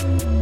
Bye.